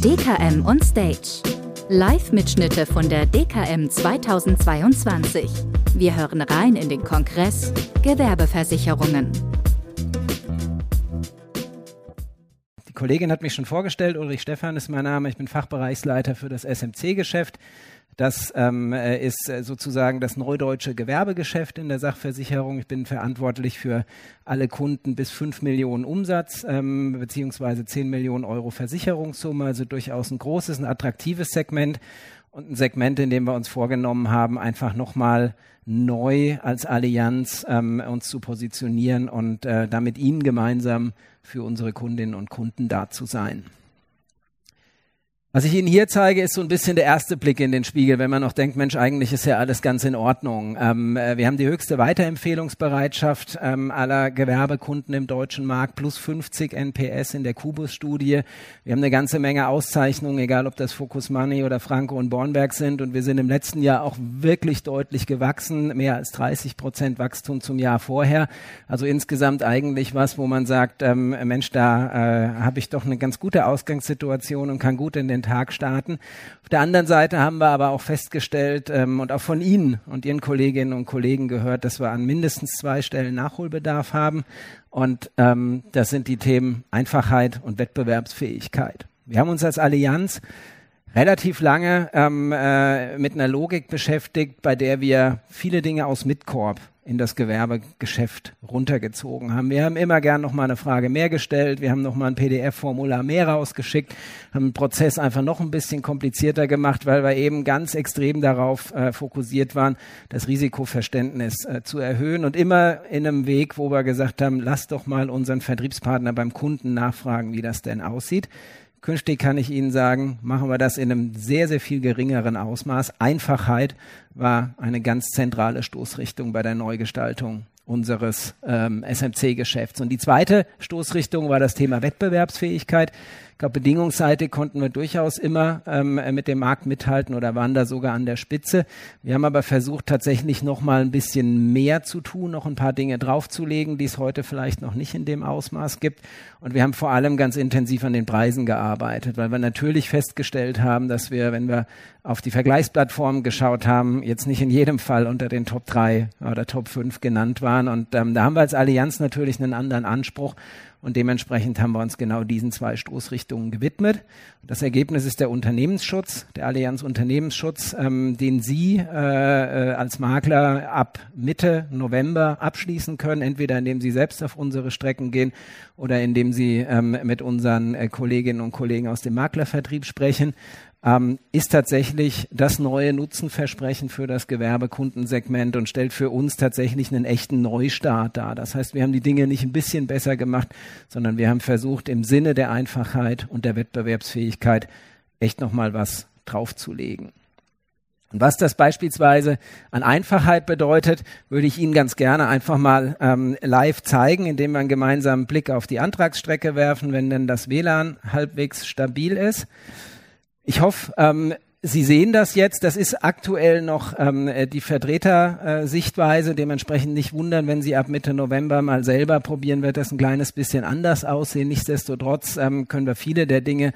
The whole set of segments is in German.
DKM on Stage. Live-Mitschnitte von der DKM 2022. Wir hören rein in den Kongress Gewerbeversicherungen. Die Kollegin hat mich schon vorgestellt. Ulrich Stephan ist mein Name. Ich bin Fachbereichsleiter für das SMC-Geschäft. Das ähm, äh, ist äh, sozusagen das neudeutsche Gewerbegeschäft in der Sachversicherung. Ich bin verantwortlich für alle Kunden bis 5 Millionen Umsatz ähm, beziehungsweise 10 Millionen Euro Versicherungssumme, also durchaus ein großes, ein attraktives Segment und ein Segment, in dem wir uns vorgenommen haben, einfach nochmal neu als Allianz ähm, uns zu positionieren und äh, damit Ihnen gemeinsam für unsere Kundinnen und Kunden da zu sein. Was ich Ihnen hier zeige, ist so ein bisschen der erste Blick in den Spiegel, wenn man noch denkt, Mensch, eigentlich ist ja alles ganz in Ordnung. Ähm, äh, wir haben die höchste Weiterempfehlungsbereitschaft ähm, aller Gewerbekunden im deutschen Markt, plus 50 NPS in der Kubus-Studie. Wir haben eine ganze Menge Auszeichnungen, egal ob das Focus Money oder Franco und Bornberg sind. Und wir sind im letzten Jahr auch wirklich deutlich gewachsen, mehr als 30 Prozent Wachstum zum Jahr vorher. Also insgesamt eigentlich was, wo man sagt, ähm, Mensch, da äh, habe ich doch eine ganz gute Ausgangssituation und kann gut in den Tag starten. Auf der anderen Seite haben wir aber auch festgestellt ähm, und auch von Ihnen und Ihren Kolleginnen und Kollegen gehört, dass wir an mindestens zwei Stellen Nachholbedarf haben. Und ähm, das sind die Themen Einfachheit und Wettbewerbsfähigkeit. Wir haben uns als Allianz relativ lange ähm, äh, mit einer Logik beschäftigt, bei der wir viele Dinge aus Mitkorb in das Gewerbegeschäft runtergezogen haben. Wir haben immer gern noch mal eine Frage mehr gestellt. Wir haben noch mal ein PDF-Formular mehr rausgeschickt, haben den Prozess einfach noch ein bisschen komplizierter gemacht, weil wir eben ganz extrem darauf äh, fokussiert waren, das Risikoverständnis äh, zu erhöhen und immer in einem Weg, wo wir gesagt haben, lass doch mal unseren Vertriebspartner beim Kunden nachfragen, wie das denn aussieht. Künftig kann ich Ihnen sagen, machen wir das in einem sehr, sehr viel geringeren Ausmaß. Einfachheit war eine ganz zentrale Stoßrichtung bei der Neugestaltung unseres ähm, SMC-Geschäfts. Und die zweite Stoßrichtung war das Thema Wettbewerbsfähigkeit. Ich glaube, bedingungsseitig konnten wir durchaus immer ähm, mit dem Markt mithalten oder waren da sogar an der Spitze. Wir haben aber versucht, tatsächlich noch mal ein bisschen mehr zu tun, noch ein paar Dinge draufzulegen, die es heute vielleicht noch nicht in dem Ausmaß gibt. Und wir haben vor allem ganz intensiv an den Preisen gearbeitet, weil wir natürlich festgestellt haben, dass wir, wenn wir auf die Vergleichsplattformen geschaut haben, jetzt nicht in jedem Fall unter den Top 3 oder Top 5 genannt waren. Und ähm, da haben wir als Allianz natürlich einen anderen Anspruch. Und dementsprechend haben wir uns genau diesen zwei Stoßrichtungen gewidmet. Das Ergebnis ist der Unternehmensschutz, der Allianz Unternehmensschutz, ähm, den Sie äh, äh, als Makler ab Mitte November abschließen können, entweder indem Sie selbst auf unsere Strecken gehen oder indem Sie ähm, mit unseren äh, Kolleginnen und Kollegen aus dem Maklervertrieb sprechen ähm, ist tatsächlich das neue Nutzenversprechen für das Gewerbekundensegment und stellt für uns tatsächlich einen echten Neustart dar. Das heißt, wir haben die Dinge nicht ein bisschen besser gemacht, sondern wir haben versucht, im Sinne der Einfachheit und der Wettbewerbsfähigkeit echt nochmal was draufzulegen. Und was das beispielsweise an Einfachheit bedeutet, würde ich Ihnen ganz gerne einfach mal ähm, live zeigen, indem wir einen gemeinsamen Blick auf die Antragsstrecke werfen, wenn denn das WLAN halbwegs stabil ist. Ich hoffe, ähm, Sie sehen das jetzt. Das ist aktuell noch ähm, die Vertretersichtweise. Äh, Dementsprechend nicht wundern, wenn Sie ab Mitte November mal selber probieren, wird das ein kleines bisschen anders aussehen. Nichtsdestotrotz ähm, können wir viele der Dinge,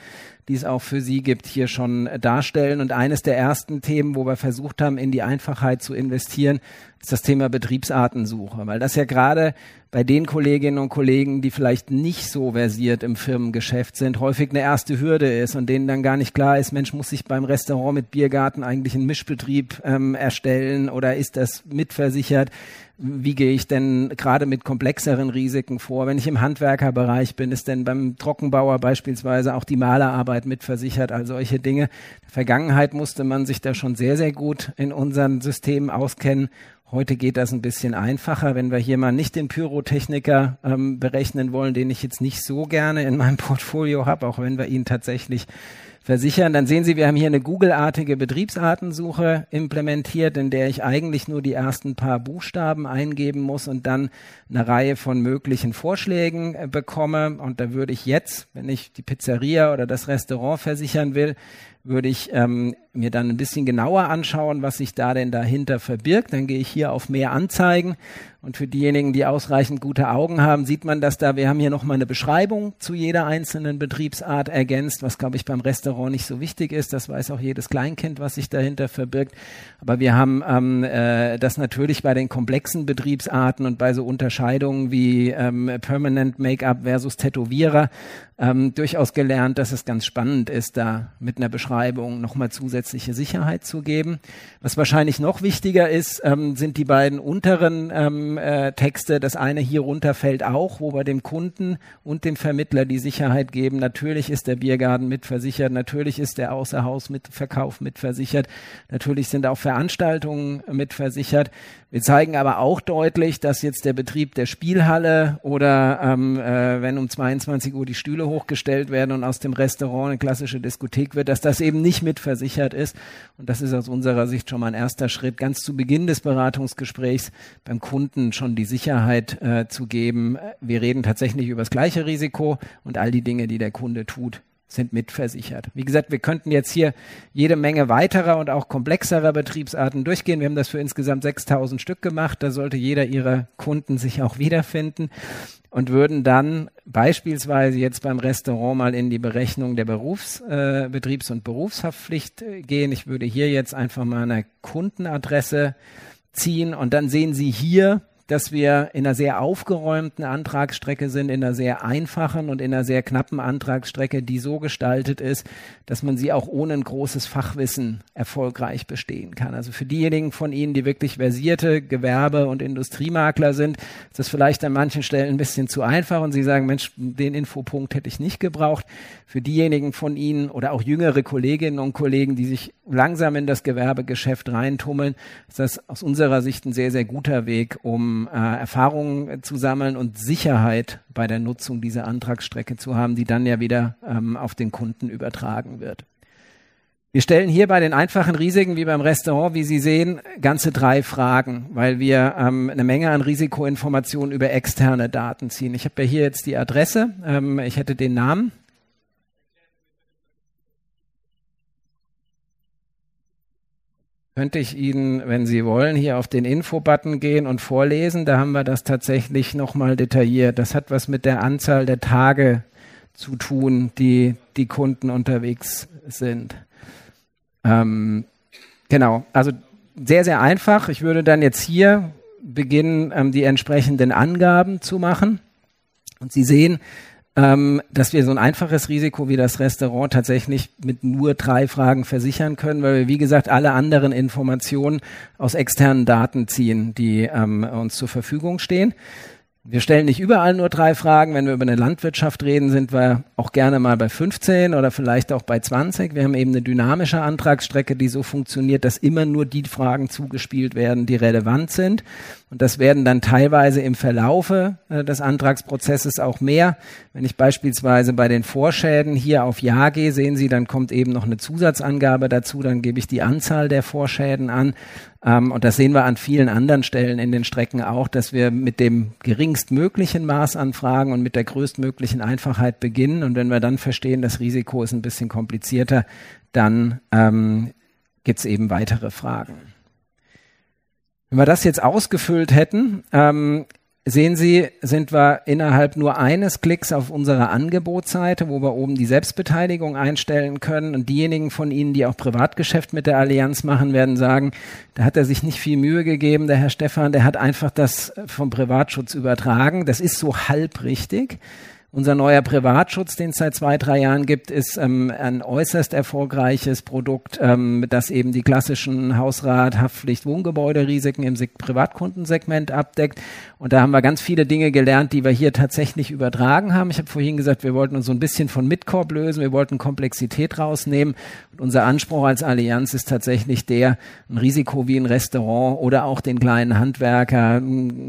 die es auch für Sie gibt, hier schon darstellen. Und eines der ersten Themen, wo wir versucht haben, in die Einfachheit zu investieren, ist das Thema Betriebsartensuche, weil das ja gerade bei den Kolleginnen und Kollegen, die vielleicht nicht so versiert im Firmengeschäft sind, häufig eine erste Hürde ist und denen dann gar nicht klar ist, Mensch, muss ich beim Restaurant mit Biergarten eigentlich einen Mischbetrieb ähm, erstellen oder ist das mitversichert? Wie gehe ich denn gerade mit komplexeren Risiken vor? Wenn ich im Handwerkerbereich bin, ist denn beim Trockenbauer beispielsweise auch die Malerarbeit mitversichert, all solche Dinge. In der Vergangenheit musste man sich da schon sehr, sehr gut in unseren Systemen auskennen. Heute geht das ein bisschen einfacher, wenn wir hier mal nicht den Pyrotechniker ähm, berechnen wollen, den ich jetzt nicht so gerne in meinem Portfolio habe, auch wenn wir ihn tatsächlich versichern. Dann sehen Sie, wir haben hier eine Google-artige Betriebsartensuche implementiert, in der ich eigentlich nur die ersten paar Buchstaben eingeben muss und dann eine Reihe von möglichen Vorschlägen äh, bekomme. Und da würde ich jetzt, wenn ich die Pizzeria oder das Restaurant versichern will, würde ich ähm, mir dann ein bisschen genauer anschauen, was sich da denn dahinter verbirgt. Dann gehe ich hier auf mehr Anzeigen und für diejenigen, die ausreichend gute Augen haben, sieht man dass da. Wir haben hier nochmal eine Beschreibung zu jeder einzelnen Betriebsart ergänzt, was glaube ich beim Restaurant nicht so wichtig ist. Das weiß auch jedes Kleinkind, was sich dahinter verbirgt. Aber wir haben ähm, äh, das natürlich bei den komplexen Betriebsarten und bei so Unterscheidungen wie ähm, Permanent Make-up versus Tätowierer ähm, durchaus gelernt, dass es ganz spannend ist, da mit einer Beschreibung nochmal zusätzliche Sicherheit zu geben. Was wahrscheinlich noch wichtiger ist, ähm, sind die beiden unteren ähm, äh, Texte. Das eine hier runter fällt auch, wo wir dem Kunden und dem Vermittler die Sicherheit geben. Natürlich ist der Biergarten mitversichert, natürlich ist der Außerhausmitverkauf mitversichert, natürlich sind auch Veranstaltungen mitversichert. Wir zeigen aber auch deutlich, dass jetzt der Betrieb der Spielhalle oder ähm, äh, wenn um 22 Uhr die Stühle hochgestellt werden und aus dem Restaurant eine klassische Diskothek wird, dass das eben nicht mitversichert ist. Und das ist aus unserer Sicht schon mal ein erster Schritt, ganz zu Beginn des Beratungsgesprächs beim Kunden schon die Sicherheit äh, zu geben. Wir reden tatsächlich über das gleiche Risiko und all die Dinge, die der Kunde tut, sind mitversichert. Wie gesagt, wir könnten jetzt hier jede Menge weiterer und auch komplexerer Betriebsarten durchgehen. Wir haben das für insgesamt 6000 Stück gemacht. Da sollte jeder ihrer Kunden sich auch wiederfinden und würden dann beispielsweise jetzt beim Restaurant mal in die Berechnung der Berufs-, äh, Betriebs- und Berufshaftpflicht äh, gehen. Ich würde hier jetzt einfach mal eine Kundenadresse ziehen und dann sehen Sie hier dass wir in einer sehr aufgeräumten Antragsstrecke sind, in einer sehr einfachen und in einer sehr knappen Antragsstrecke, die so gestaltet ist, dass man sie auch ohne ein großes Fachwissen erfolgreich bestehen kann. Also für diejenigen von Ihnen, die wirklich versierte Gewerbe- und Industriemakler sind, ist das vielleicht an manchen Stellen ein bisschen zu einfach und Sie sagen, Mensch, den Infopunkt hätte ich nicht gebraucht. Für diejenigen von Ihnen oder auch jüngere Kolleginnen und Kollegen, die sich langsam in das Gewerbegeschäft reintummeln, ist das aus unserer Sicht ein sehr, sehr guter Weg, um äh, Erfahrungen zu sammeln und Sicherheit bei der Nutzung dieser Antragsstrecke zu haben, die dann ja wieder ähm, auf den Kunden übertragen wird. Wir stellen hier bei den einfachen Risiken wie beim Restaurant, wie Sie sehen, ganze drei Fragen, weil wir ähm, eine Menge an Risikoinformationen über externe Daten ziehen. Ich habe ja hier jetzt die Adresse, ähm, ich hätte den Namen, könnte ich Ihnen, wenn Sie wollen, hier auf den Info-Button gehen und vorlesen. Da haben wir das tatsächlich nochmal detailliert. Das hat was mit der Anzahl der Tage zu tun, die die Kunden unterwegs sind. Ähm, genau, also sehr, sehr einfach. Ich würde dann jetzt hier beginnen, ähm, die entsprechenden Angaben zu machen. Und Sie sehen, ähm, dass wir so ein einfaches Risiko wie das Restaurant tatsächlich mit nur drei Fragen versichern können, weil wir, wie gesagt, alle anderen Informationen aus externen Daten ziehen, die ähm, uns zur Verfügung stehen. Wir stellen nicht überall nur drei Fragen. Wenn wir über eine Landwirtschaft reden, sind wir auch gerne mal bei 15 oder vielleicht auch bei 20. Wir haben eben eine dynamische Antragsstrecke, die so funktioniert, dass immer nur die Fragen zugespielt werden, die relevant sind. Und das werden dann teilweise im Verlaufe äh, des Antragsprozesses auch mehr. Wenn ich beispielsweise bei den Vorschäden hier auf Ja gehe, sehen Sie, dann kommt eben noch eine Zusatzangabe dazu, dann gebe ich die Anzahl der Vorschäden an. Ähm, und das sehen wir an vielen anderen Stellen in den Strecken auch, dass wir mit dem geringstmöglichen Maß an Fragen und mit der größtmöglichen Einfachheit beginnen. Und wenn wir dann verstehen, das Risiko ist ein bisschen komplizierter, dann ähm, gibt es eben weitere Fragen. Wenn wir das jetzt ausgefüllt hätten, ähm, sehen Sie, sind wir innerhalb nur eines Klicks auf unserer Angebotsseite, wo wir oben die Selbstbeteiligung einstellen können. Und diejenigen von Ihnen, die auch Privatgeschäft mit der Allianz machen, werden sagen, da hat er sich nicht viel Mühe gegeben, der Herr Stefan, der hat einfach das vom Privatschutz übertragen. Das ist so halb richtig. Unser neuer Privatschutz, den es seit zwei, drei Jahren gibt, ist ähm, ein äußerst erfolgreiches Produkt, ähm, das eben die klassischen Hausrat, Haftpflicht, Wohngebäuderisiken im Privatkundensegment abdeckt. Und da haben wir ganz viele Dinge gelernt, die wir hier tatsächlich übertragen haben. Ich habe vorhin gesagt, wir wollten uns so ein bisschen von Midcorp lösen, wir wollten Komplexität rausnehmen. Und unser Anspruch als Allianz ist tatsächlich der, ein Risiko wie ein Restaurant oder auch den kleinen Handwerker,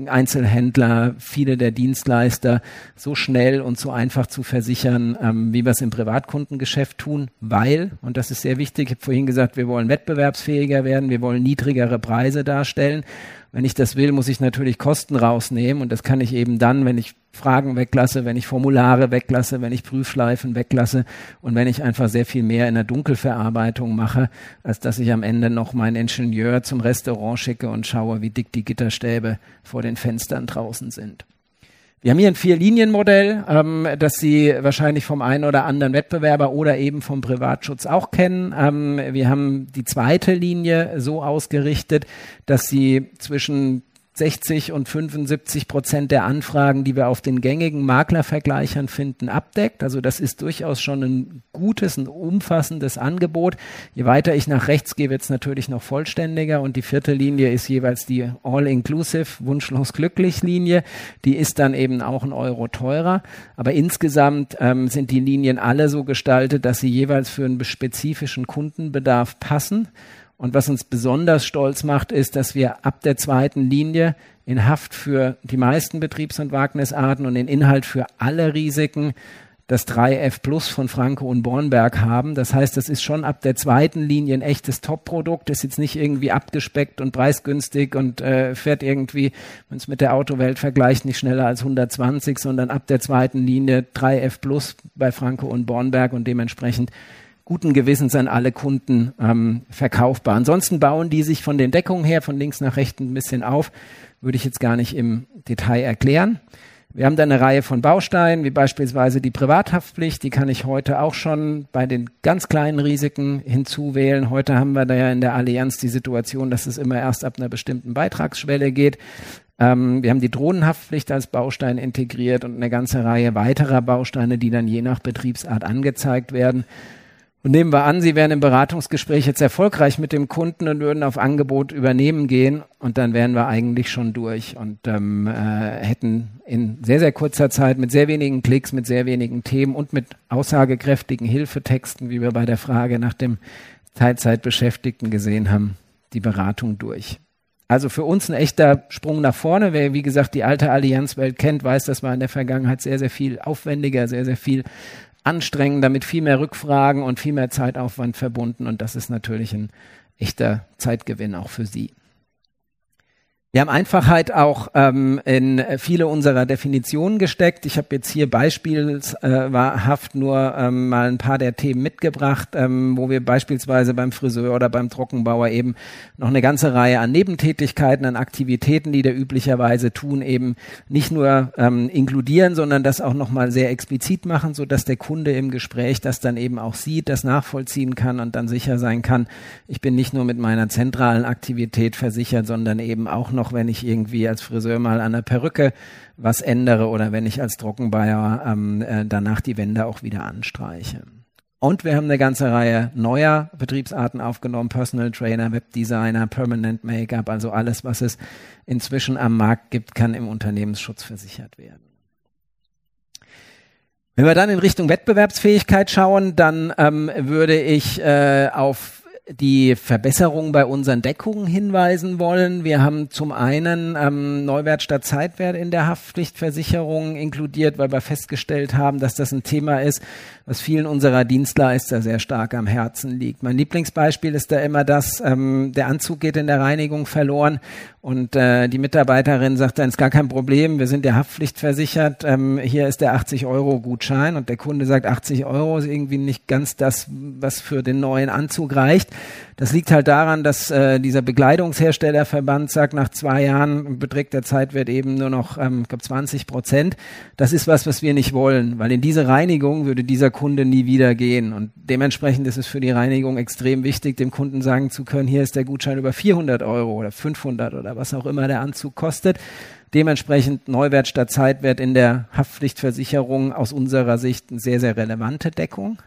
Einzelhändler, viele der Dienstleister so schnell so einfach zu versichern, ähm, wie wir es im Privatkundengeschäft tun, weil, und das ist sehr wichtig, ich habe vorhin gesagt, wir wollen wettbewerbsfähiger werden, wir wollen niedrigere Preise darstellen. Wenn ich das will, muss ich natürlich Kosten rausnehmen und das kann ich eben dann, wenn ich Fragen weglasse, wenn ich Formulare weglasse, wenn ich Prüfschleifen weglasse und wenn ich einfach sehr viel mehr in der Dunkelverarbeitung mache, als dass ich am Ende noch meinen Ingenieur zum Restaurant schicke und schaue, wie dick die Gitterstäbe vor den Fenstern draußen sind. Wir haben hier ein Vier-Linien-Modell, ähm, das Sie wahrscheinlich vom einen oder anderen Wettbewerber oder eben vom Privatschutz auch kennen. Ähm, wir haben die zweite Linie so ausgerichtet, dass Sie zwischen 60 und 75 Prozent der Anfragen, die wir auf den gängigen Maklervergleichern finden, abdeckt. Also das ist durchaus schon ein gutes, ein umfassendes Angebot. Je weiter ich nach rechts gehe, wird es natürlich noch vollständiger und die vierte Linie ist jeweils die All-Inclusive, wunschlos glücklich Linie. Die ist dann eben auch ein Euro teurer. Aber insgesamt ähm, sind die Linien alle so gestaltet, dass sie jeweils für einen spezifischen Kundenbedarf passen. Und was uns besonders stolz macht, ist, dass wir ab der zweiten Linie in Haft für die meisten Betriebs- und Wagnisarten und in Inhalt für alle Risiken das 3F Plus von Franco und Bornberg haben. Das heißt, das ist schon ab der zweiten Linie ein echtes Top-Produkt. Ist jetzt nicht irgendwie abgespeckt und preisgünstig und äh, fährt irgendwie, wenn es mit der Autowelt vergleicht, nicht schneller als 120, sondern ab der zweiten Linie 3F Plus bei Franco und Bornberg und dementsprechend guten Gewissens an alle Kunden ähm, verkaufbar. Ansonsten bauen die sich von den Deckungen her von links nach rechts ein bisschen auf, würde ich jetzt gar nicht im Detail erklären. Wir haben da eine Reihe von Bausteinen, wie beispielsweise die Privathaftpflicht, die kann ich heute auch schon bei den ganz kleinen Risiken hinzuwählen. Heute haben wir da ja in der Allianz die Situation, dass es immer erst ab einer bestimmten Beitragsschwelle geht. Ähm, wir haben die Drohnenhaftpflicht als Baustein integriert und eine ganze Reihe weiterer Bausteine, die dann je nach Betriebsart angezeigt werden. Und nehmen wir an, Sie wären im Beratungsgespräch jetzt erfolgreich mit dem Kunden und würden auf Angebot übernehmen gehen und dann wären wir eigentlich schon durch und ähm, äh, hätten in sehr, sehr kurzer Zeit mit sehr wenigen Klicks, mit sehr wenigen Themen und mit aussagekräftigen Hilfetexten, wie wir bei der Frage nach dem Teilzeitbeschäftigten gesehen haben, die Beratung durch. Also für uns ein echter Sprung nach vorne. Wer, wie gesagt, die alte Allianzwelt kennt, weiß, das war in der Vergangenheit sehr, sehr viel aufwendiger, sehr, sehr viel anstrengender, mit viel mehr Rückfragen und viel mehr Zeitaufwand verbunden. Und das ist natürlich ein echter Zeitgewinn auch für Sie. Wir haben Einfachheit auch ähm, in viele unserer Definitionen gesteckt. Ich habe jetzt hier beispielhaft nur ähm, mal ein paar der Themen mitgebracht, ähm, wo wir beispielsweise beim Friseur oder beim Trockenbauer eben noch eine ganze Reihe an Nebentätigkeiten, an Aktivitäten, die der üblicherweise tun, eben nicht nur ähm, inkludieren, sondern das auch nochmal sehr explizit machen, so dass der Kunde im Gespräch das dann eben auch sieht, das nachvollziehen kann und dann sicher sein kann, ich bin nicht nur mit meiner zentralen Aktivität versichert, sondern eben auch noch noch, wenn ich irgendwie als Friseur mal an der Perücke was ändere oder wenn ich als Trockenbayer ähm, äh, danach die Wände auch wieder anstreiche. Und wir haben eine ganze Reihe neuer Betriebsarten aufgenommen, Personal Trainer, Webdesigner, Permanent Make-up, also alles, was es inzwischen am Markt gibt, kann im Unternehmensschutz versichert werden. Wenn wir dann in Richtung Wettbewerbsfähigkeit schauen, dann ähm, würde ich äh, auf die Verbesserung bei unseren Deckungen hinweisen wollen. Wir haben zum einen ähm, Neuwert statt Zeitwert in der Haftpflichtversicherung inkludiert, weil wir festgestellt haben, dass das ein Thema ist, was vielen unserer Dienstleister sehr stark am Herzen liegt. Mein Lieblingsbeispiel ist da immer das, ähm, der Anzug geht in der Reinigung verloren und äh, die Mitarbeiterin sagt dann, ist gar kein Problem, wir sind der Haftpflicht versichert, ähm, hier ist der 80 Euro Gutschein und der Kunde sagt, 80 Euro ist irgendwie nicht ganz das, was für den neuen Anzug reicht. Das liegt halt daran, dass äh, dieser Bekleidungsherstellerverband sagt, nach zwei Jahren beträgt der Zeitwert eben nur noch, ähm, ich glaube, 20 Prozent. Das ist was, was wir nicht wollen, weil in diese Reinigung würde dieser Kunde nie wieder gehen. Und dementsprechend ist es für die Reinigung extrem wichtig, dem Kunden sagen zu können, hier ist der Gutschein über 400 Euro oder 500 oder was auch immer der Anzug kostet. Dementsprechend Neuwert statt Zeitwert in der Haftpflichtversicherung aus unserer Sicht eine sehr, sehr relevante Deckung.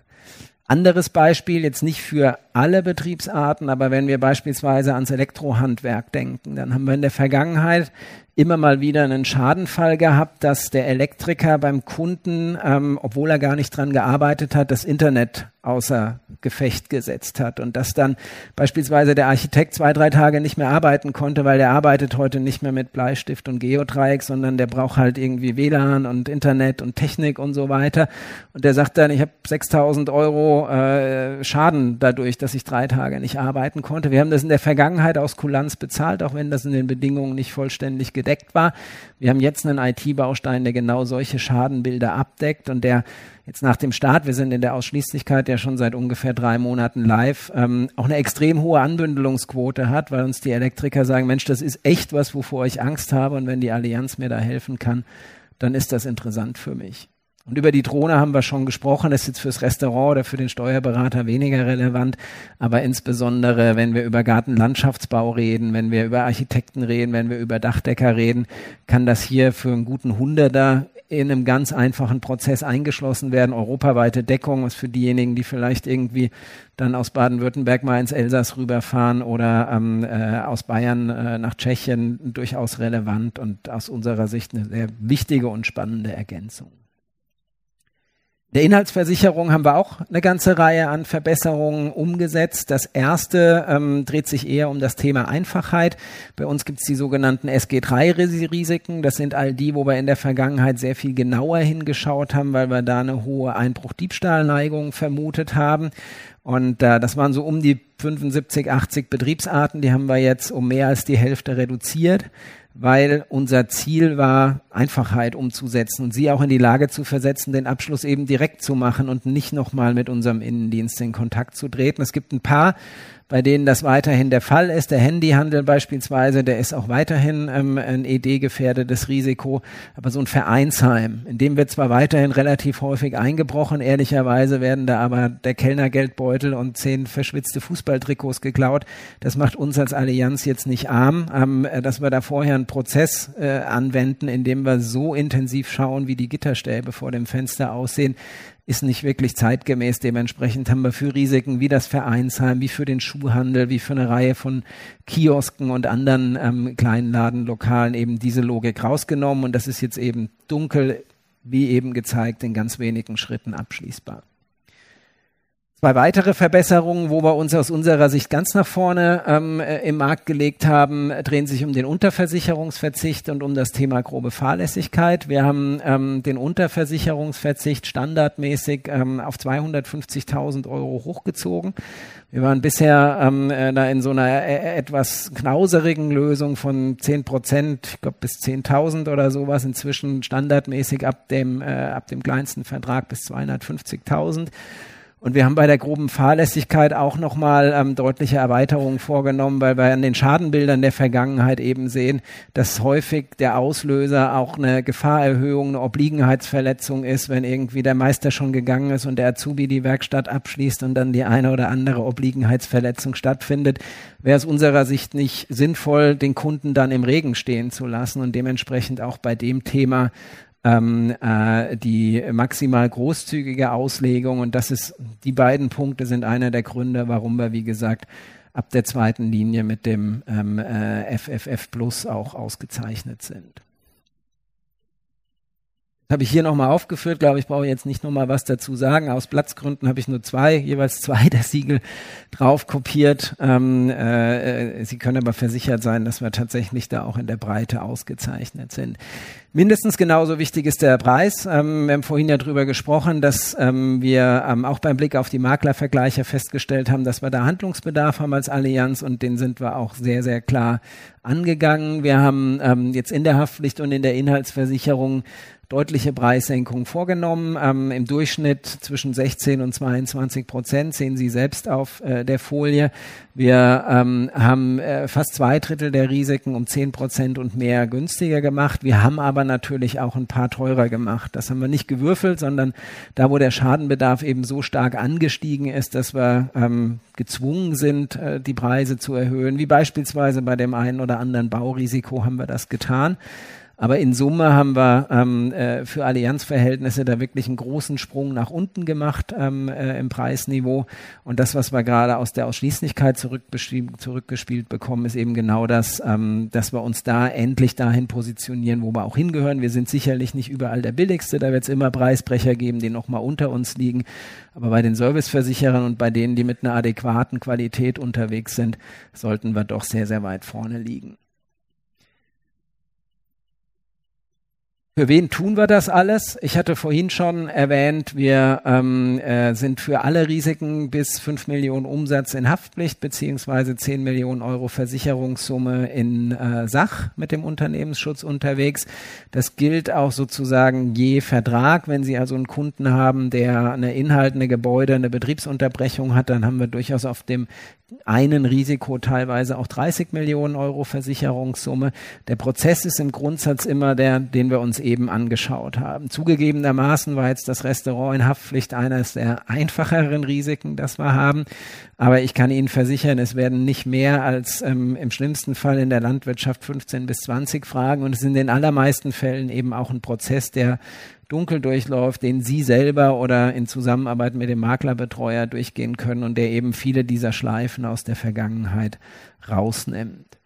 Anderes Beispiel, jetzt nicht für alle Betriebsarten, aber wenn wir beispielsweise ans Elektrohandwerk denken, dann haben wir in der Vergangenheit immer mal wieder einen Schadenfall gehabt, dass der Elektriker beim Kunden, ähm, obwohl er gar nicht dran gearbeitet hat, das Internet außer Gefecht gesetzt hat und dass dann beispielsweise der Architekt zwei, drei Tage nicht mehr arbeiten konnte, weil der arbeitet heute nicht mehr mit Bleistift und Geodreieck, sondern der braucht halt irgendwie WLAN und Internet und Technik und so weiter. Und der sagt dann, ich habe 6000 Euro äh, Schaden dadurch, dass ich drei Tage nicht arbeiten konnte. Wir haben das in der Vergangenheit aus Kulanz bezahlt, auch wenn das in den Bedingungen nicht vollständig gedeckt war. Wir haben jetzt einen IT-Baustein, der genau solche Schadenbilder abdeckt und der jetzt nach dem Start, wir sind in der Ausschließlichkeit ja schon seit ungefähr drei Monaten live, ähm, auch eine extrem hohe Anbündelungsquote hat, weil uns die Elektriker sagen, Mensch, das ist echt was, wovor ich Angst habe und wenn die Allianz mir da helfen kann, dann ist das interessant für mich. Und über die Drohne haben wir schon gesprochen. Das ist jetzt fürs Restaurant oder für den Steuerberater weniger relevant. Aber insbesondere, wenn wir über Gartenlandschaftsbau reden, wenn wir über Architekten reden, wenn wir über Dachdecker reden, kann das hier für einen guten Hunderter in einem ganz einfachen Prozess eingeschlossen werden. Europaweite Deckung ist für diejenigen, die vielleicht irgendwie dann aus Baden-Württemberg mal ins Elsass rüberfahren oder ähm, äh, aus Bayern äh, nach Tschechien durchaus relevant und aus unserer Sicht eine sehr wichtige und spannende Ergänzung der Inhaltsversicherung haben wir auch eine ganze Reihe an Verbesserungen umgesetzt. Das erste ähm, dreht sich eher um das Thema Einfachheit. Bei uns gibt es die sogenannten SG3-Risiken. Das sind all die, wo wir in der Vergangenheit sehr viel genauer hingeschaut haben, weil wir da eine hohe Einbruch-Diebstahlneigung vermutet haben. Und äh, das waren so um die 75, 80 Betriebsarten. Die haben wir jetzt um mehr als die Hälfte reduziert weil unser Ziel war, Einfachheit umzusetzen und sie auch in die Lage zu versetzen, den Abschluss eben direkt zu machen und nicht nochmal mit unserem Innendienst in Kontakt zu treten. Es gibt ein paar bei denen das weiterhin der Fall ist. Der Handyhandel beispielsweise, der ist auch weiterhin ähm, ein ED-gefährdetes Risiko. Aber so ein Vereinsheim, in dem wird zwar weiterhin relativ häufig eingebrochen, ehrlicherweise werden da aber der Kellnergeldbeutel und zehn verschwitzte Fußballtrikots geklaut. Das macht uns als Allianz jetzt nicht arm, ähm, dass wir da vorher einen Prozess äh, anwenden, in dem wir so intensiv schauen, wie die Gitterstäbe vor dem Fenster aussehen, ist nicht wirklich zeitgemäß. Dementsprechend haben wir für Risiken wie das Vereinsheim, wie für den Schuhhandel, wie für eine Reihe von Kiosken und anderen ähm, Kleinladenlokalen eben diese Logik rausgenommen. Und das ist jetzt eben dunkel, wie eben gezeigt, in ganz wenigen Schritten abschließbar. Zwei weitere Verbesserungen, wo wir uns aus unserer Sicht ganz nach vorne ähm, äh, im Markt gelegt haben, drehen sich um den Unterversicherungsverzicht und um das Thema grobe Fahrlässigkeit. Wir haben ähm, den Unterversicherungsverzicht standardmäßig ähm, auf 250.000 Euro hochgezogen. Wir waren bisher ähm, äh, da in so einer äh, etwas knauserigen Lösung von 10 Prozent, ich glaube bis 10.000 oder sowas, inzwischen standardmäßig ab dem, äh, ab dem kleinsten Vertrag bis 250.000. Und wir haben bei der groben Fahrlässigkeit auch nochmal ähm, deutliche Erweiterungen vorgenommen, weil wir an den Schadenbildern der Vergangenheit eben sehen, dass häufig der Auslöser auch eine Gefahrerhöhung, eine Obliegenheitsverletzung ist, wenn irgendwie der Meister schon gegangen ist und der Azubi die Werkstatt abschließt und dann die eine oder andere Obliegenheitsverletzung stattfindet, wäre es unserer Sicht nicht sinnvoll, den Kunden dann im Regen stehen zu lassen und dementsprechend auch bei dem Thema ähm, äh, die maximal großzügige Auslegung. Und das ist, die beiden Punkte sind einer der Gründe, warum wir, wie gesagt, ab der zweiten Linie mit dem ähm, äh, FFF Plus auch ausgezeichnet sind habe ich hier nochmal aufgeführt, glaube ich, brauche jetzt nicht nochmal was dazu sagen. Aus Platzgründen habe ich nur zwei, jeweils zwei der Siegel drauf kopiert. Ähm, äh, Sie können aber versichert sein, dass wir tatsächlich da auch in der Breite ausgezeichnet sind. Mindestens genauso wichtig ist der Preis. Ähm, wir haben vorhin ja drüber gesprochen, dass ähm, wir ähm, auch beim Blick auf die Maklervergleiche festgestellt haben, dass wir da Handlungsbedarf haben als Allianz und den sind wir auch sehr, sehr klar angegangen. Wir haben ähm, jetzt in der Haftpflicht und in der Inhaltsversicherung deutliche Preissenkungen vorgenommen. Ähm, Im Durchschnitt zwischen 16 und 22 Prozent sehen Sie selbst auf äh, der Folie. Wir ähm, haben äh, fast zwei Drittel der Risiken um 10 Prozent und mehr günstiger gemacht. Wir haben aber natürlich auch ein paar teurer gemacht. Das haben wir nicht gewürfelt, sondern da, wo der Schadenbedarf eben so stark angestiegen ist, dass wir ähm, gezwungen sind, äh, die Preise zu erhöhen, wie beispielsweise bei dem einen oder anderen Baurisiko haben wir das getan. Aber in Summe haben wir ähm, äh, für Allianzverhältnisse da wirklich einen großen Sprung nach unten gemacht ähm, äh, im Preisniveau. Und das, was wir gerade aus der Ausschließlichkeit zurückgespielt bekommen, ist eben genau das, ähm, dass wir uns da endlich dahin positionieren, wo wir auch hingehören. Wir sind sicherlich nicht überall der billigste. Da wird es immer Preisbrecher geben, die nochmal unter uns liegen. Aber bei den Serviceversicherern und bei denen, die mit einer adäquaten Qualität unterwegs sind, sollten wir doch sehr, sehr weit vorne liegen. Für wen tun wir das alles? Ich hatte vorhin schon erwähnt, wir ähm, äh, sind für alle Risiken bis 5 Millionen Umsatz in Haftpflicht beziehungsweise 10 Millionen Euro Versicherungssumme in äh, Sach mit dem Unternehmensschutz unterwegs. Das gilt auch sozusagen je Vertrag. Wenn Sie also einen Kunden haben, der eine Inhalt, eine Gebäude, eine Betriebsunterbrechung hat, dann haben wir durchaus auf dem einen Risiko teilweise auch 30 Millionen Euro Versicherungssumme. Der Prozess ist im Grundsatz immer der, den wir uns eben angeschaut haben. Zugegebenermaßen war jetzt das Restaurant in Haftpflicht eines der einfacheren Risiken, das wir haben. Aber ich kann Ihnen versichern, es werden nicht mehr als ähm, im schlimmsten Fall in der Landwirtschaft 15 bis 20 Fragen. Und es ist in den allermeisten Fällen eben auch ein Prozess, der dunkel durchläuft, den Sie selber oder in Zusammenarbeit mit dem Maklerbetreuer durchgehen können und der eben viele dieser Schleifen aus der Vergangenheit rausnimmt.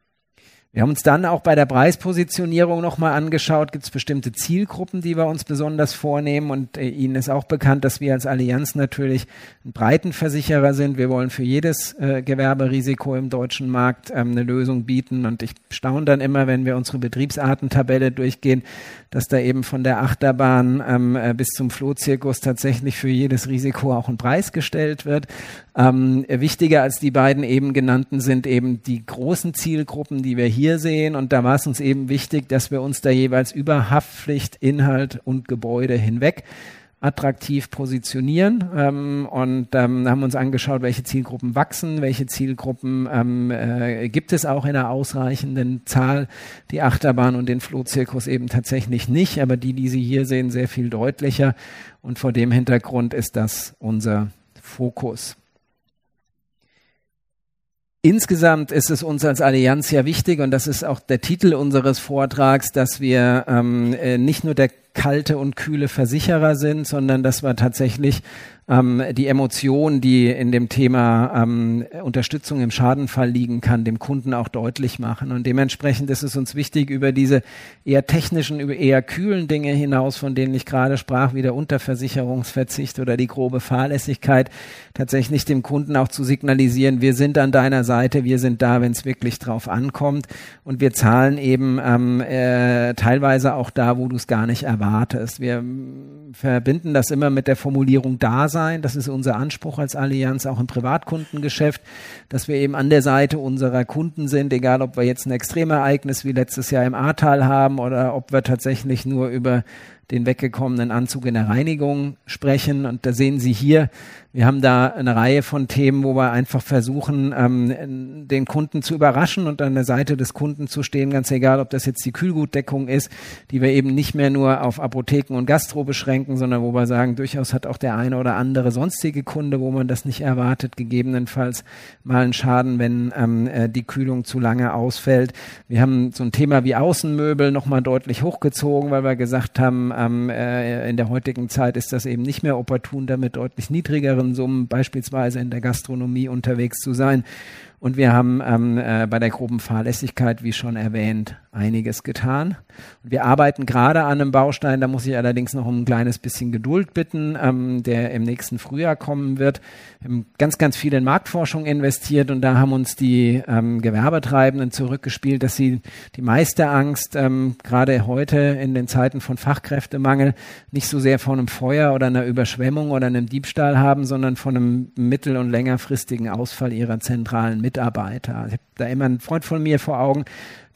Wir haben uns dann auch bei der Preispositionierung nochmal angeschaut, gibt es bestimmte Zielgruppen, die wir uns besonders vornehmen. Und äh, Ihnen ist auch bekannt, dass wir als Allianz natürlich ein Breitenversicherer sind. Wir wollen für jedes äh, Gewerberisiko im deutschen Markt ähm, eine Lösung bieten. Und ich staune dann immer, wenn wir unsere Betriebsartentabelle durchgehen, dass da eben von der Achterbahn ähm, äh, bis zum Flohzirkus tatsächlich für jedes Risiko auch ein Preis gestellt wird. Ähm, wichtiger als die beiden eben genannten sind eben die großen Zielgruppen, die wir hier sehen. Und da war es uns eben wichtig, dass wir uns da jeweils über Haftpflicht, Inhalt und Gebäude hinweg attraktiv positionieren ähm, und ähm, haben uns angeschaut, welche Zielgruppen wachsen, welche Zielgruppen ähm, äh, gibt es auch in einer ausreichenden Zahl. Die Achterbahn und den Flohzirkus eben tatsächlich nicht, aber die, die Sie hier sehen, sehr viel deutlicher. Und vor dem Hintergrund ist das unser Fokus. Insgesamt ist es uns als Allianz ja wichtig, und das ist auch der Titel unseres Vortrags, dass wir ähm, äh, nicht nur der kalte und kühle Versicherer sind, sondern dass wir tatsächlich ähm, die Emotion, die in dem Thema ähm, Unterstützung im Schadenfall liegen kann, dem Kunden auch deutlich machen. Und dementsprechend ist es uns wichtig, über diese eher technischen, über eher kühlen Dinge hinaus, von denen ich gerade sprach, wie der Unterversicherungsverzicht oder die grobe Fahrlässigkeit, tatsächlich dem Kunden auch zu signalisieren, wir sind an deiner Seite, wir sind da, wenn es wirklich drauf ankommt. Und wir zahlen eben ähm, äh, teilweise auch da, wo du es gar nicht erwartest. Wir verbinden das immer mit der Formulierung da sein. Das ist unser Anspruch als Allianz, auch im Privatkundengeschäft, dass wir eben an der Seite unserer Kunden sind, egal ob wir jetzt ein Extremereignis wie letztes Jahr im Ahrtal haben oder ob wir tatsächlich nur über den weggekommenen Anzug in der Reinigung sprechen. Und da sehen Sie hier, wir haben da eine Reihe von Themen, wo wir einfach versuchen, ähm, den Kunden zu überraschen und an der Seite des Kunden zu stehen, ganz egal, ob das jetzt die Kühlgutdeckung ist, die wir eben nicht mehr nur auf Apotheken und Gastro beschränken, sondern wo wir sagen, durchaus hat auch der eine oder andere sonstige Kunde, wo man das nicht erwartet, gegebenenfalls mal einen Schaden, wenn ähm, äh, die Kühlung zu lange ausfällt. Wir haben so ein Thema wie Außenmöbel nochmal deutlich hochgezogen, weil wir gesagt haben, ähm, äh, in der heutigen Zeit ist das eben nicht mehr opportun, damit deutlich niedrigeren Summen beispielsweise in der Gastronomie unterwegs zu sein. Und wir haben ähm, äh, bei der groben Fahrlässigkeit, wie schon erwähnt, einiges getan. Wir arbeiten gerade an einem Baustein, da muss ich allerdings noch um ein kleines bisschen Geduld bitten, ähm, der im nächsten Frühjahr kommen wird. Wir haben ganz, ganz viel in Marktforschung investiert und da haben uns die ähm, Gewerbetreibenden zurückgespielt, dass sie die meiste Angst, ähm, gerade heute in den Zeiten von Fachkräftemangel, nicht so sehr vor einem Feuer oder einer Überschwemmung oder einem Diebstahl haben, sondern von einem mittel- und längerfristigen Ausfall ihrer zentralen Mitarbeiter. Ich habe da immer einen Freund von mir vor Augen,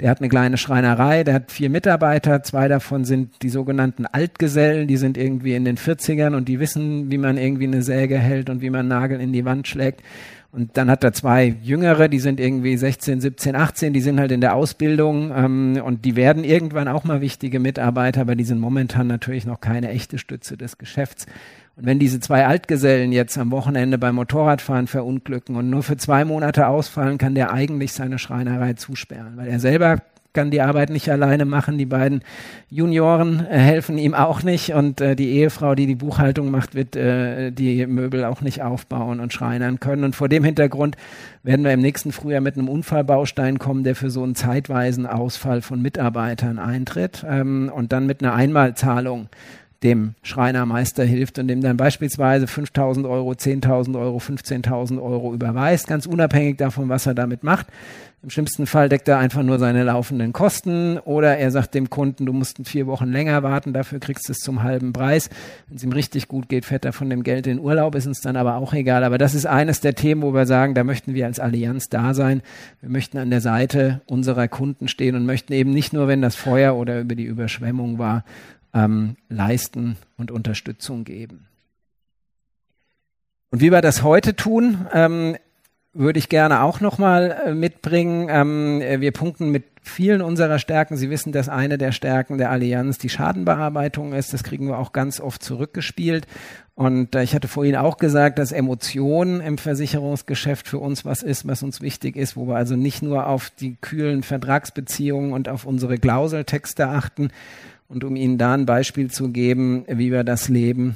der hat eine kleine Schreinerei, der hat vier Mitarbeiter, zwei davon sind die sogenannten Altgesellen, die sind irgendwie in den 40ern und die wissen, wie man irgendwie eine Säge hält und wie man Nagel in die Wand schlägt. Und dann hat er zwei Jüngere, die sind irgendwie 16, 17, 18, die sind halt in der Ausbildung ähm, und die werden irgendwann auch mal wichtige Mitarbeiter, aber die sind momentan natürlich noch keine echte Stütze des Geschäfts. Und wenn diese zwei Altgesellen jetzt am Wochenende beim Motorradfahren verunglücken und nur für zwei Monate ausfallen, kann der eigentlich seine Schreinerei zusperren, weil er selber kann die Arbeit nicht alleine machen. Die beiden Junioren äh, helfen ihm auch nicht und äh, die Ehefrau, die die Buchhaltung macht, wird äh, die Möbel auch nicht aufbauen und schreinern können. Und vor dem Hintergrund werden wir im nächsten Frühjahr mit einem Unfallbaustein kommen, der für so einen zeitweisen Ausfall von Mitarbeitern eintritt ähm, und dann mit einer Einmalzahlung dem Schreinermeister hilft und dem dann beispielsweise 5.000 Euro, 10.000 Euro, 15.000 Euro überweist, ganz unabhängig davon, was er damit macht. Im schlimmsten Fall deckt er einfach nur seine laufenden Kosten oder er sagt dem Kunden, du musst vier Wochen länger warten, dafür kriegst du es zum halben Preis. Wenn es ihm richtig gut geht, fährt er von dem Geld in Urlaub, ist uns dann aber auch egal. Aber das ist eines der Themen, wo wir sagen, da möchten wir als Allianz da sein. Wir möchten an der Seite unserer Kunden stehen und möchten eben nicht nur, wenn das Feuer oder über die Überschwemmung war, ähm, leisten und Unterstützung geben. Und wie wir das heute tun, ähm, würde ich gerne auch nochmal äh, mitbringen. Ähm, äh, wir punkten mit vielen unserer Stärken. Sie wissen, dass eine der Stärken der Allianz die Schadenbearbeitung ist. Das kriegen wir auch ganz oft zurückgespielt. Und äh, ich hatte vorhin auch gesagt, dass Emotionen im Versicherungsgeschäft für uns was ist, was uns wichtig ist, wo wir also nicht nur auf die kühlen Vertragsbeziehungen und auf unsere Klauseltexte achten. Und um Ihnen da ein Beispiel zu geben, wie wir das leben,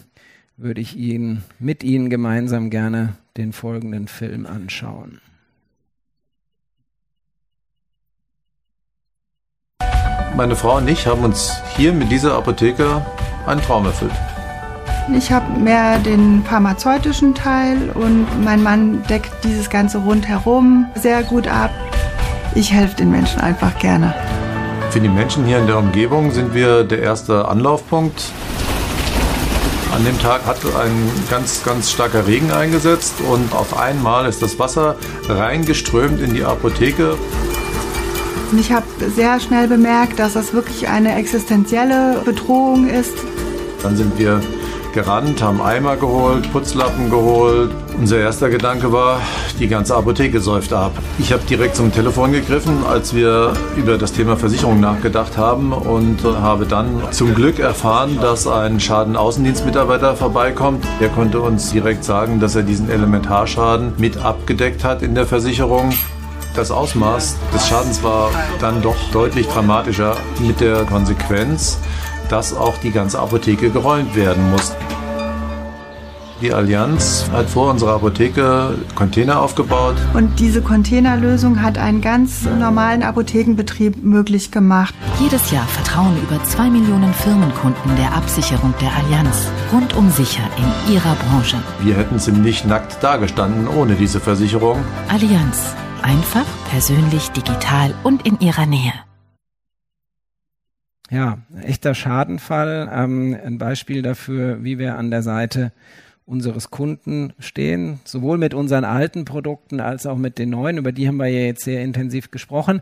würde ich Ihnen mit Ihnen gemeinsam gerne den folgenden Film anschauen. Meine Frau und ich haben uns hier mit dieser Apotheke einen Traum erfüllt. Ich habe mehr den pharmazeutischen Teil und mein Mann deckt dieses ganze rundherum sehr gut ab. Ich helfe den Menschen einfach gerne. Für die Menschen hier in der Umgebung sind wir der erste Anlaufpunkt. An dem Tag hat ein ganz, ganz starker Regen eingesetzt und auf einmal ist das Wasser reingeströmt in die Apotheke. Ich habe sehr schnell bemerkt, dass das wirklich eine existenzielle Bedrohung ist. Dann sind wir gerannt, haben Eimer geholt, Putzlappen geholt. Unser erster Gedanke war, die ganze Apotheke säuft ab. Ich habe direkt zum Telefon gegriffen, als wir über das Thema Versicherung nachgedacht haben und habe dann zum Glück erfahren, dass ein Schadenaußendienstmitarbeiter vorbeikommt. Der konnte uns direkt sagen, dass er diesen Elementarschaden mit abgedeckt hat in der Versicherung. Das Ausmaß des Schadens war dann doch deutlich dramatischer mit der Konsequenz, dass auch die ganze Apotheke geräumt werden muss. Die Allianz hat vor unserer Apotheke Container aufgebaut. Und diese Containerlösung hat einen ganz normalen Apothekenbetrieb möglich gemacht. Jedes Jahr vertrauen über zwei Millionen Firmenkunden der Absicherung der Allianz. Rundum sicher in ihrer Branche. Wir hätten ziemlich nackt dagestanden ohne diese Versicherung. Allianz. Einfach, persönlich, digital und in ihrer Nähe. Ja, echter Schadenfall. Ähm, ein Beispiel dafür, wie wir an der Seite unseres Kunden stehen, sowohl mit unseren alten Produkten als auch mit den neuen. Über die haben wir ja jetzt sehr intensiv gesprochen.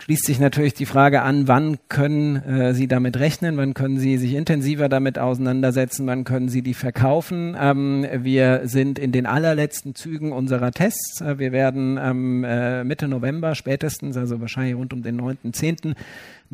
Schließt sich natürlich die Frage an, wann können äh, Sie damit rechnen, wann können Sie sich intensiver damit auseinandersetzen, wann können Sie die verkaufen. Ähm, wir sind in den allerletzten Zügen unserer Tests. Äh, wir werden ähm, äh, Mitte November spätestens, also wahrscheinlich rund um den 9.10.,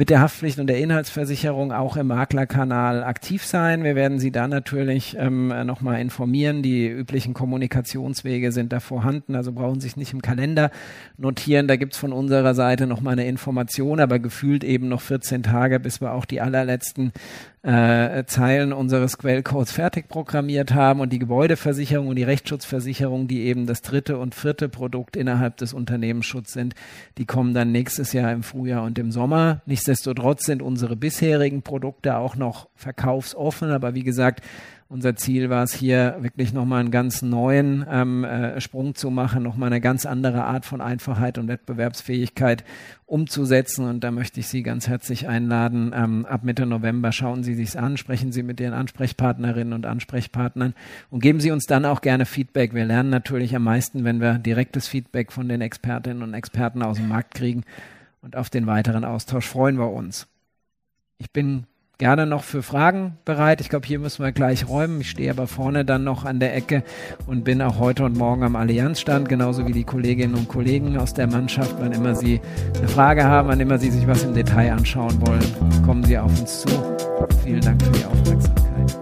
mit der Haftpflicht und der Inhaltsversicherung auch im Maklerkanal aktiv sein. Wir werden Sie da natürlich ähm, nochmal informieren. Die üblichen Kommunikationswege sind da vorhanden, also brauchen Sie sich nicht im Kalender notieren. Da gibt's von unserer Seite nochmal eine Information, aber gefühlt eben noch 14 Tage, bis wir auch die allerletzten äh, Zeilen unseres Quellcodes fertig programmiert haben und die Gebäudeversicherung und die Rechtsschutzversicherung, die eben das dritte und vierte Produkt innerhalb des Unternehmensschutzes sind, die kommen dann nächstes Jahr im Frühjahr und im Sommer. Nichtsdestotrotz sind unsere bisherigen Produkte auch noch verkaufsoffen, aber wie gesagt, unser Ziel war es hier wirklich nochmal einen ganz neuen ähm, äh, Sprung zu machen, nochmal eine ganz andere Art von Einfachheit und Wettbewerbsfähigkeit umzusetzen. Und da möchte ich Sie ganz herzlich einladen. Ähm, ab Mitte November schauen Sie sich's an, sprechen Sie mit Ihren Ansprechpartnerinnen und Ansprechpartnern und geben Sie uns dann auch gerne Feedback. Wir lernen natürlich am meisten, wenn wir direktes Feedback von den Expertinnen und Experten aus dem Markt kriegen. Und auf den weiteren Austausch freuen wir uns. Ich bin gerne noch für Fragen bereit. Ich glaube, hier müssen wir gleich räumen. Ich stehe aber vorne dann noch an der Ecke und bin auch heute und morgen am Allianzstand, genauso wie die Kolleginnen und Kollegen aus der Mannschaft. Wann immer Sie eine Frage haben, wann immer Sie sich was im Detail anschauen wollen, kommen Sie auf uns zu. Vielen Dank für die Aufmerksamkeit.